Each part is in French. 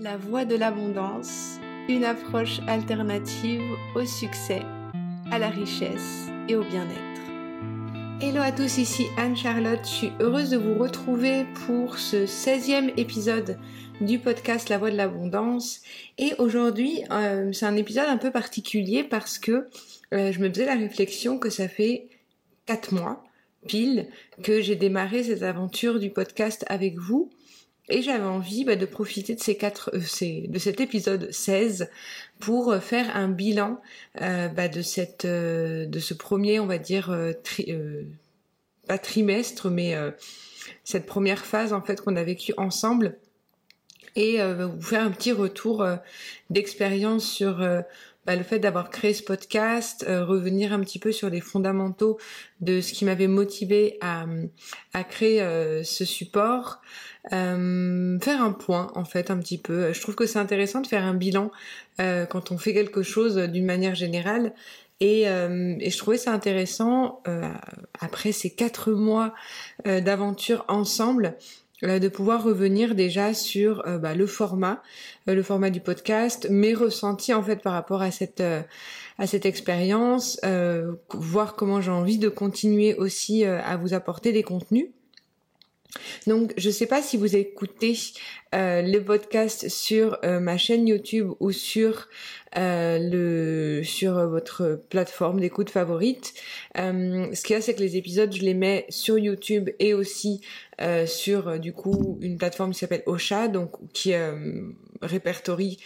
La voie de l'abondance, une approche alternative au succès, à la richesse et au bien-être. Hello à tous, ici Anne-Charlotte, je suis heureuse de vous retrouver pour ce 16e épisode du podcast La voie de l'abondance. Et aujourd'hui, euh, c'est un épisode un peu particulier parce que euh, je me faisais la réflexion que ça fait 4 mois pile que j'ai démarré cette aventure du podcast avec vous. Et j'avais envie bah, de profiter de ces quatre, euh, de cet épisode 16 pour euh, faire un bilan euh, bah, de cette, de ce premier, on va dire, pas trimestre, mais cette première phase en fait qu'on a vécue ensemble. Et vous faire un petit retour d'expérience sur bah, le fait d'avoir créé ce podcast, euh, revenir un petit peu sur les fondamentaux de ce qui m'avait motivé à, créer euh, ce support, euh, faire un point en fait un petit peu. Je trouve que c'est intéressant de faire un bilan quand on fait quelque chose d'une manière générale. Et, et, je trouvais ça intéressant, après ces quatre mois d'aventure ensemble, euh, de pouvoir revenir déjà sur euh, bah, le format, euh, le format du podcast, mes ressentis en fait par rapport à cette à cette expérience, voir comment j'ai envie de continuer aussi à vous apporter des contenus. Donc, je ne sais pas si vous écoutez euh, les podcasts sur euh, ma chaîne YouTube ou sur euh, le sur votre plateforme d'écoute favorite. ce qu'il y a, c'est que les épisodes, je les mets sur YouTube et aussi sur du coup une plateforme qui s'appelle Ocha, donc qui répertorie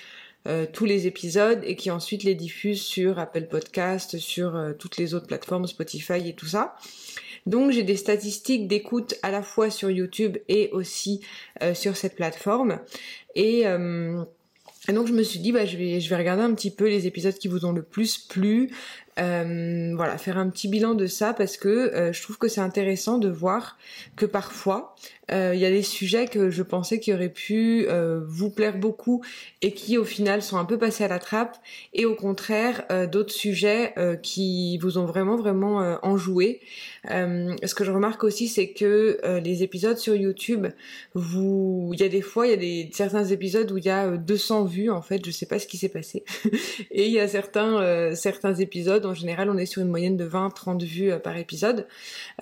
tous les épisodes et qui ensuite les diffuse sur Apple Podcast, sur toutes les autres plateformes, Spotify et tout ça. Donc j'ai des statistiques d'écoute à la fois sur YouTube et aussi euh, sur cette plateforme. Et, euh, donc je me suis dit bah je vais je vais regarder un petit peu les épisodes qui vous ont le plus plu, euh, voilà, faire un petit bilan de ça parce que euh, je trouve que c'est intéressant de voir que parfois euh, il y a des sujets que je pensais qui auraient pu vous plaire beaucoup et qui au final sont un peu passés à la trappe et au contraire d'autres sujets qui vous ont vraiment vraiment enjoué. ce que je remarque aussi c'est que les épisodes sur YouTube, vous, il y a des fois il y a des certains épisodes où il y a 200 vues en fait, je sais pas ce qui s'est passé et il y a certains certains épisodes en général, on est sur une moyenne de 20-30 vues euh, par épisode,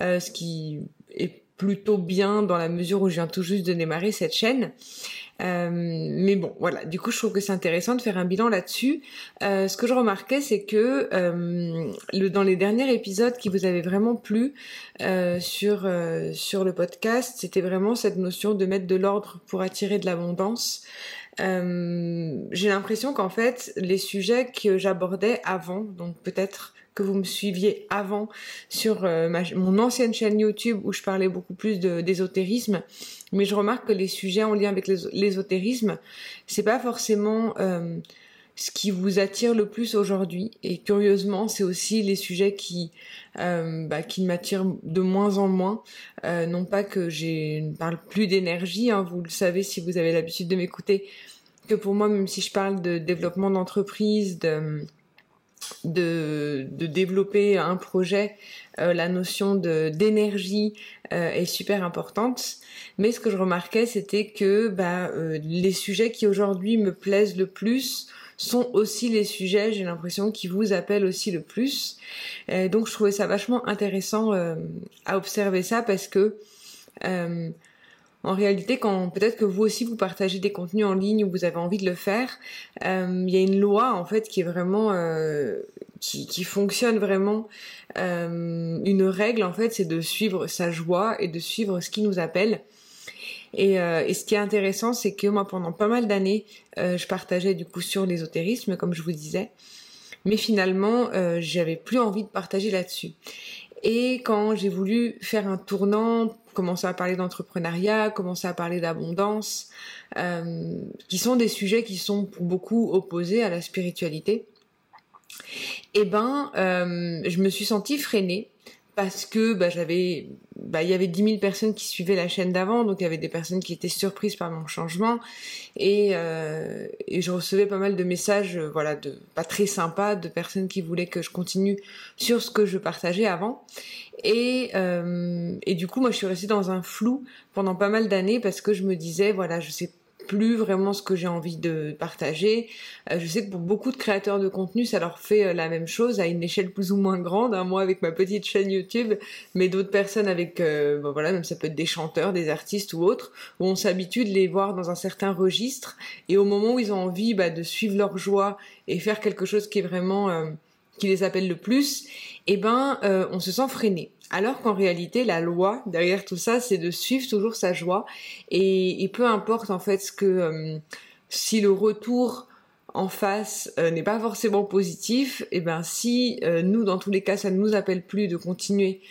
euh, ce qui est plutôt bien dans la mesure où je viens tout juste de démarrer cette chaîne. Euh, mais bon, voilà. Du coup, je trouve que c'est intéressant de faire un bilan là-dessus. ce que je remarquais, c'est que dans les derniers épisodes qui vous avaient vraiment plu sur le podcast, c'était vraiment cette notion de mettre de l'ordre pour attirer de l'abondance. Euh, j'ai l'impression qu'en fait, les sujets que j'abordais avant, donc peut-être que vous me suiviez avant sur euh, mon ancienne chaîne YouTube où je parlais beaucoup plus d'ésotérisme, mais je remarque que les sujets en lien avec l'ésotérisme, c'est pas forcément euh, ce qui vous attire le plus aujourd'hui. Et curieusement, c'est aussi les sujets qui euh, bah, qui m'attirent de moins en moins. Euh, non pas que je ne parle plus d'énergie, hein, vous le savez si vous avez l'habitude de m'écouter, que pour moi, même si je parle de développement d'entreprise, de, de, de développer un projet, euh, la notion d'énergie euh, est super importante. Mais ce que je remarquais, c'était que bah, euh, les sujets qui aujourd'hui me plaisent le plus sont aussi les sujets, j'ai l'impression, qui vous appellent aussi le plus. donc je trouvais ça vachement intéressant à observer ça parce que en réalité, quand peut-être que vous aussi vous partagez des contenus en ligne ou vous avez envie de le faire, euh, il y a une loi en fait qui est vraiment euh, qui, qui, fonctionne vraiment. Euh, une règle en fait, c'est de suivre sa joie et de suivre ce qui nous appelle. Et, et ce qui est intéressant, c'est que moi, pendant pas mal d'années, je partageais du coup sur l'ésotérisme, comme je vous disais, mais finalement, j'avais plus envie de partager là-dessus. Et quand j'ai voulu faire un tournant, commencer à parler d'entrepreneuriat, commencer à parler d'abondance, euh, qui sont des sujets qui sont pour beaucoup opposés à la spiritualité, eh ben, euh, je me suis sentie freinée parce que bah, j'avais bah, il y avait 10 000 personnes qui suivaient la chaîne d'avant donc il y avait des personnes qui étaient surprises par mon changement. Et, euh, je recevais pas mal de messages euh, voilà de pas très sympas de personnes qui voulaient que je continue sur ce que je partageais avant. Et euh, et du coup moi je suis restée dans un flou pendant pas mal d'années parce que je me disais voilà je sais plus vraiment ce que j'ai envie de partager. Euh, je sais que pour beaucoup de créateurs de contenu, ça leur fait euh, la même chose à une échelle plus ou moins grande. Hein. Moi avec ma petite chaîne YouTube, mais d'autres personnes avec, euh, voilà, même ça peut être des chanteurs, des artistes ou autres, où on s'habitue de les voir dans un certain registre. Et au moment où ils ont envie bah, de suivre leur joie et faire quelque chose qui est vraiment qui les appelle le plus, eh ben on se sent freiné. Alors qu'en réalité, la loi derrière tout ça, c'est de suivre toujours sa joie et, peu importe en fait ce que euh, si le retour en face euh, n'est pas forcément positif, et eh ben si euh, nous dans tous les cas ça ne nous appelle plus de continuer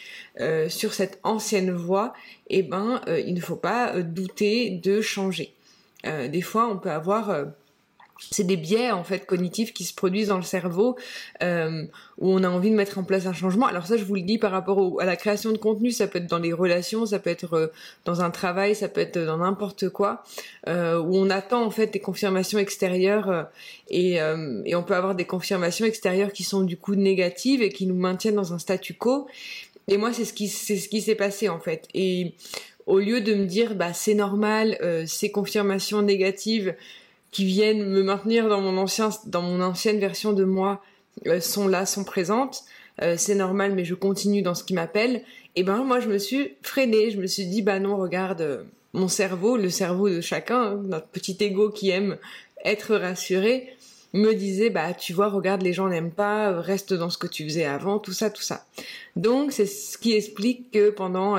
sur cette ancienne voie, et eh ben il ne faut pas douter de changer. des fois on peut avoir c'est des biais en fait cognitifs qui se produisent dans le cerveau euh, où on a envie de mettre en place un changement. Alors ça, je vous le dis par rapport à la création de contenu, ça peut être dans les relations, ça peut être euh, dans un travail, ça peut être dans n'importe quoi, euh, où on attend en fait des confirmations extérieures euh, et, euh, et on peut avoir des confirmations extérieures qui sont du coup négatives et qui nous maintiennent dans un statu quo. Et moi, c'est ce qui c'est ce qui s'est passé en fait. Et au lieu de me dire bah c'est normal, ces confirmations négatives qui viennent me maintenir dans mon ancien, dans mon ancienne version de moi euh, sont là, sont présentes. Euh, c'est normal, mais je continue dans ce qui m'appelle. Et ben moi, je me suis freinée. Je me suis dit, bah non, regarde, euh, mon cerveau, le cerveau de chacun, hein, notre petit ego qui aime être rassuré, me disait, bah tu vois, regarde, les gens n'aiment pas, reste dans ce que tu faisais avant, tout ça, tout ça. Donc c'est ce qui explique que pendant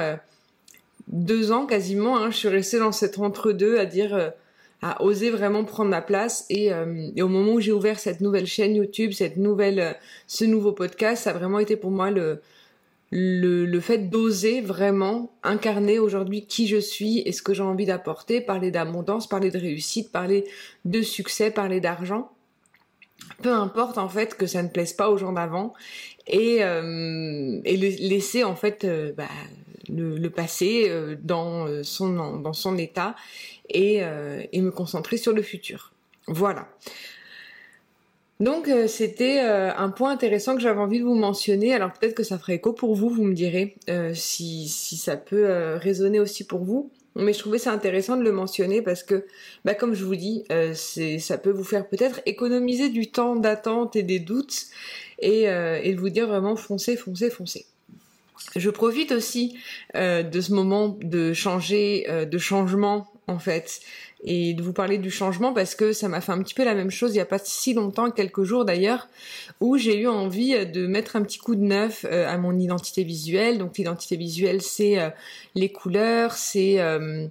deux ans quasiment, hein, je suis restée dans cet entre-deux à dire à oser vraiment prendre ma place euh, et, au moment où j'ai ouvert cette nouvelle chaîne YouTube, cette nouvelle, euh, ce nouveau podcast, ça a vraiment été pour moi le le, le fait d'oser vraiment incarner aujourd'hui qui je suis et ce que j'ai envie d'apporter, parler d'abondance, parler de réussite, parler de succès, parler d'argent. Peu importe en fait que ça ne plaise pas aux gens d'avant et, euh, et laisser en fait bah, le, passé dans son dans son état euh, et, me concentrer sur le futur. Voilà. Donc euh, c'était euh, un point intéressant que j'avais envie de vous mentionner. Alors peut-être que ça ferait écho pour vous, vous me direz si, si, ça peut résonner aussi pour vous. Mais je trouvais ça intéressant de le mentionner parce que, bah, comme je vous dis, ça peut vous faire peut-être économiser du temps d'attente et des doutes et, et de vous dire vraiment foncez, foncez, foncez. Je profite aussi de ce moment de changer, de changement en fait et de vous parler du changement parce que ça m'a fait un petit peu la même chose il n'y a pas si longtemps, quelques jours d'ailleurs, où j'ai eu envie de mettre un petit coup de neuf euh, à mon identité visuelle. Donc l'identité visuelle, c'est euh, les couleurs, c'est euh,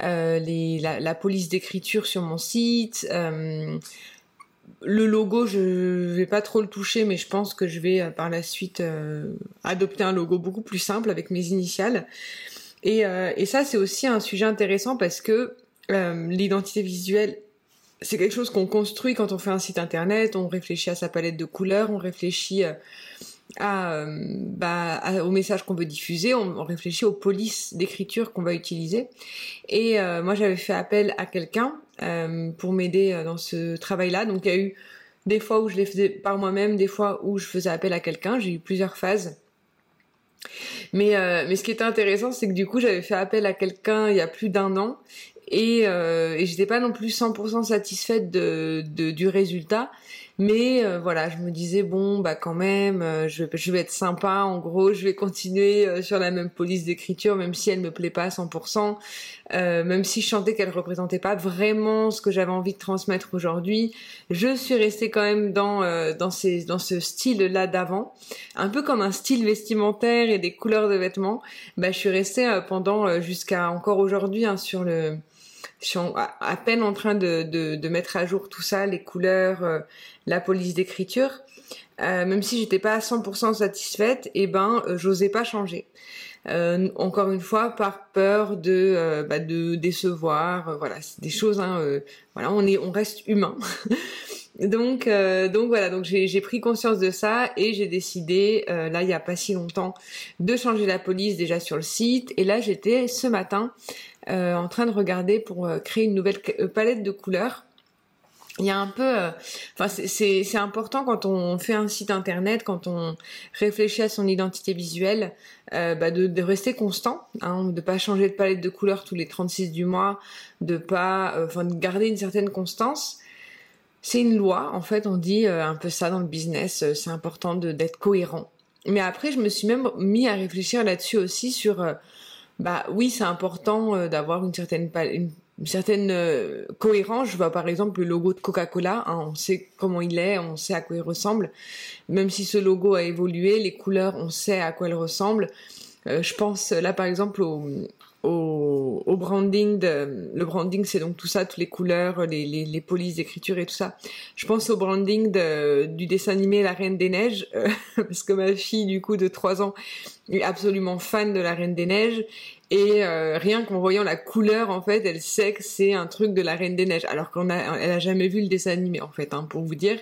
la, police d'écriture sur mon site. le logo, je vais pas trop le toucher, mais je pense que je vais par la suite adopter un logo beaucoup plus simple avec mes initiales. Et, euh, et ça, c'est aussi un sujet intéressant parce que euh, l'identité visuelle, c'est quelque chose qu'on construit quand on fait un site internet, on réfléchit à sa palette de couleurs, on réfléchit euh, bah, au message qu'on veut diffuser, on, réfléchit aux polices d'écriture qu'on va utiliser. Et moi, j'avais fait appel à quelqu'un pour m'aider dans ce travail-là. Donc, il y a eu des fois où je les faisais par moi-même, des fois où je faisais appel à quelqu'un. J'ai eu plusieurs phases. Mais, euh, mais ce qui était intéressant, c'est que du coup, j'avais fait appel à quelqu'un il y a plus d'un an et, euh, et j'étais pas non plus 100% satisfaite de, de, du résultat. Mais euh, voilà, je me disais bon bah quand même, euh, je, je vais être sympa. En gros, je vais continuer euh, sur la même police d'écriture, même si elle me plaît pas à 100%, même si je chantais qu'elle représentait pas vraiment ce que j'avais envie de transmettre aujourd'hui. Je suis restée quand même dans dans ces dans ce style là d'avant, un peu comme un style vestimentaire et des couleurs de vêtements. Bah je suis restée pendant jusqu'à encore aujourd'hui hein, sur le je suis à peine en train de, de, de, mettre à jour tout ça, les couleurs, euh, la police d'écriture. Euh, même si j'étais pas à 100% satisfaite, et eh ben euh, j'osais pas changer. Euh, encore une fois, par peur de bah, de décevoir. voilà, c'est des choses. Hein, voilà, on est, on reste humain. donc donc voilà, donc j'ai pris conscience de ça et j'ai décidé là il y a pas si longtemps de changer la police déjà sur le site. Et là j'étais ce matin en train de regarder pour euh, créer une nouvelle euh, palette de couleurs. il y a un peu, euh, enfin c'est important quand on fait un site internet, quand on réfléchit à son identité visuelle, euh, bah de, de, rester constant, hein, de pas changer de palette de couleurs tous les 36 du mois, de pas, euh, enfin de garder une certaine constance. C'est une loi, en fait, on dit un peu ça dans le business, c'est important d'être cohérent. Mais après, je me suis même mis à réfléchir là-dessus aussi sur, bah oui, c'est important d'avoir une certaine certaine euh, cohérence. Je vois par exemple le logo de Coca-Cola, hein, on sait comment il est, on sait à quoi il ressemble. Même si ce logo a évolué, les couleurs, on sait à quoi elles ressemblent. Euh, je pense là par exemple au, au, au branding. De, le branding, c'est donc tout ça, toutes les couleurs, les, les, les polices d'écriture et tout ça. Je pense au branding de, du dessin animé La Reine des Neiges, euh, parce que ma fille, du coup, de 3 ans, est absolument fan de La Reine des Neiges. Et euh, rien qu'en voyant la couleur, en fait, elle sait que c'est un truc de la Reine des Neiges, alors qu'on a, elle a jamais vu le dessin animé, en fait, hein, pour vous dire.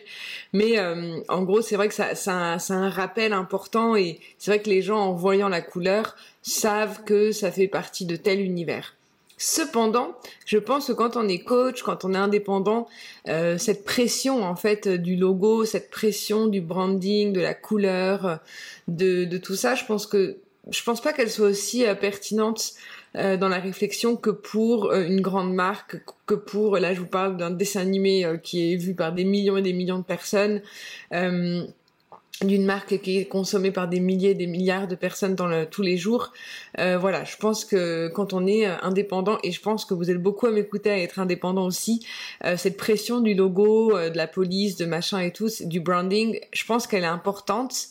Mais euh, en gros, c'est vrai que ça, ça, ça a un rappel important, et c'est vrai que les gens, en voyant la couleur, savent que ça fait partie de tel univers. Cependant, je pense que quand on est coach, quand on est indépendant, euh, cette pression en fait du logo, cette pression du branding, de la couleur, de, de tout ça, je pense que je pense pas qu'elle soit aussi euh, pertinente euh, dans la réflexion que pour euh, une grande marque, que pour là je vous parle d'un dessin animé qui est vu par des millions et des millions de personnes d'une marque qui est consommée par des milliers, des milliards de personnes dans le, tous les jours. Euh, voilà, je pense que quand on est euh, indépendant, et je pense que vous êtes beaucoup à m'écouter à être indépendant aussi, euh, cette pression du logo, euh, de la police, de machin et tout, du branding, je pense qu'elle est importante,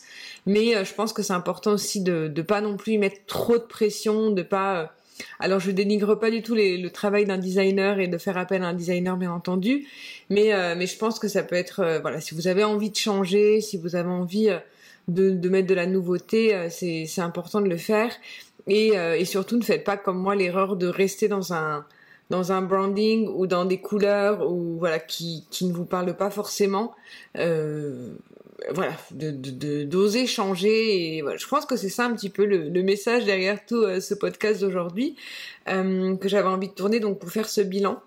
mais je pense que c'est important aussi de ne pas non plus mettre trop de pression, de pas alors je dénigre pas du tout le travail d'un designer et de faire appel à un designer bien entendu, mais euh, mais je pense que ça peut être euh, voilà si vous avez envie de changer, si vous avez envie euh, de, mettre de la nouveauté, c'est important de le faire. Et surtout ne faites pas comme moi l'erreur de rester dans un dans un branding ou dans des couleurs ou voilà qui qui ne vous parlent pas forcément euh, voilà, de d'oser changer. Et voilà, je pense que c'est ça un petit peu le, le message derrière tout euh, ce podcast d'aujourd'hui euh, que j'avais envie de tourner donc pour faire ce bilan.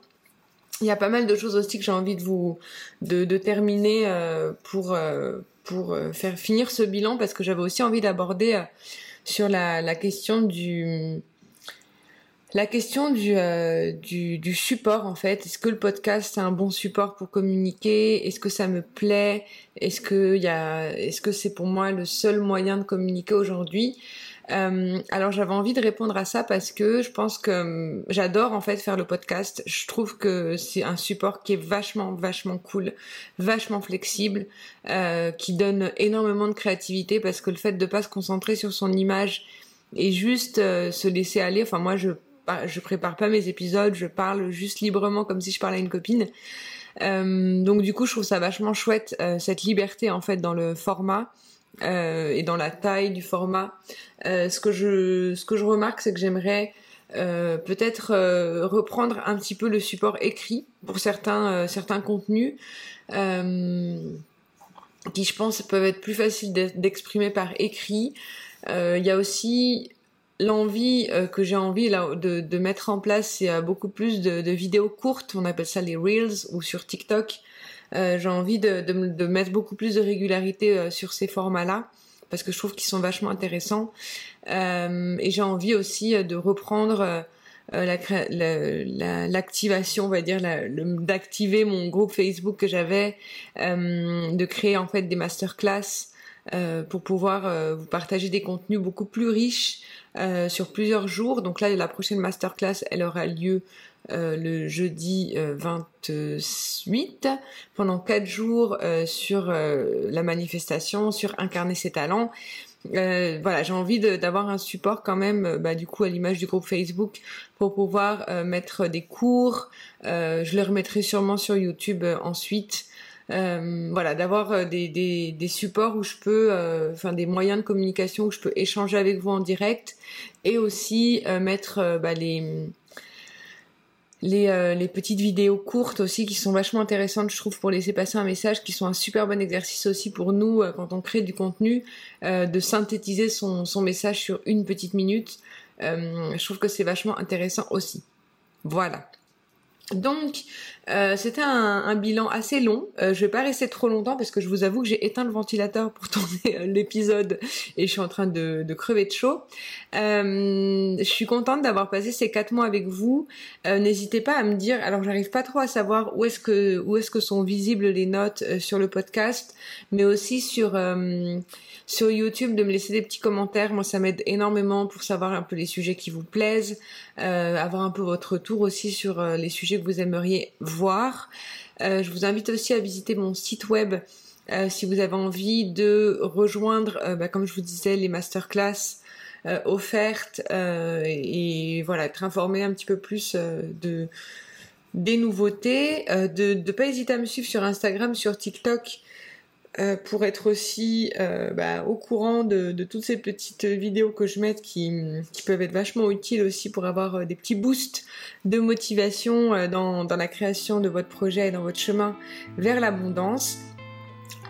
Il y a pas mal de choses aussi que j'ai envie de vous de, de terminer euh, pour euh, pour faire finir ce bilan parce que j'avais aussi envie d'aborder sur la, la question du la question du, euh, du, du, support, en fait, est-ce que le podcast c'est un bon support pour communiquer? Est-ce que ça me plaît? Est-ce que y a, est-ce que c'est pour moi le seul moyen de communiquer aujourd'hui? Euh, alors j'avais envie de répondre à ça parce que je pense que hum, j'adore en fait faire le podcast. Je trouve que c'est un support qui est vachement vachement cool, vachement flexible, euh, qui donne énormément de créativité parce que le fait de pas se concentrer sur son image et juste se laisser aller. Enfin moi je je prépare pas mes épisodes, je parle juste librement comme si je parlais à une copine. Euh, donc du coup, je trouve ça vachement chouette euh, cette liberté en fait dans le format euh, et dans la taille du format. Ce que je remarque, c'est que j'aimerais peut-être reprendre un petit peu le support écrit pour certains contenus qui, je pense, peuvent être plus faciles d'exprimer par écrit. Il y a aussi l'envie euh, que j'ai envie là de, de, mettre en place, c'est euh, beaucoup plus de, de, vidéos courtes. On appelle ça les reels ou sur TikTok. Euh, j'ai envie de, de, mettre beaucoup plus de régularité euh, sur ces formats-là parce que je trouve qu'ils sont vachement intéressants. et j'ai envie aussi de reprendre l'activation, la, on va dire, d'activer mon groupe Facebook que j'avais, de créer en fait des masterclass euh, pour pouvoir euh, vous partager des contenus beaucoup plus riches euh, sur plusieurs jours. Donc là, la prochaine masterclass, elle aura lieu euh, le jeudi 28 pendant quatre jours sur la manifestation, sur incarner ses talents. Euh, voilà, j'ai envie d'avoir un support quand même, bah, du coup à l'image du groupe Facebook, pour pouvoir mettre des cours. je les remettrai sûrement sur YouTube ensuite. Euh, voilà, d'avoir euh, des, supports où je peux, euh, enfin des moyens de communication où je peux échanger avec vous en direct et aussi mettre bah, les petites vidéos courtes aussi qui sont vachement intéressantes je trouve pour laisser passer un message qui sont un super bon exercice aussi pour nous quand on crée du contenu de synthétiser son, message sur une petite minute. Je trouve que c'est vachement intéressant aussi. Voilà. Donc Euh, c'était un, bilan assez long. Euh, je vais pas rester trop longtemps parce que je vous avoue que j'ai éteint le ventilateur pour tourner euh, l'épisode et je suis en train de, crever de chaud. je suis contente d'avoir passé ces quatre mois avec vous. N'hésitez pas à me dire. Alors j'arrive pas trop à savoir où est-ce que où est-ce que sont visibles les notes sur le podcast, mais aussi sur sur YouTube de me laisser des petits commentaires. Moi ça m'aide énormément pour savoir un peu les sujets qui vous plaisent, avoir un peu votre retour aussi sur les sujets que vous aimeriez Euh, je vous invite aussi à visiter mon site web euh, si vous avez envie de rejoindre, euh, bah, comme je vous disais, les masterclass offertes et voilà, être informé un petit peu plus de des nouveautés, de ne pas hésiter à me suivre sur Instagram, sur TikTok. Euh, pour être aussi euh, bah, au courant de, toutes ces petites vidéos que je mets qui, peuvent être vachement utiles aussi pour avoir euh, des petits boosts de motivation dans, la création de votre projet et dans votre chemin vers l'abondance.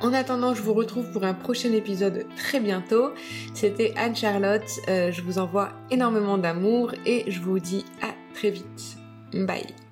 En attendant, je vous retrouve pour un prochain épisode très bientôt. C'était Anne-Charlotte. je vous envoie énormément d'amour et je vous dis à très vite. Bye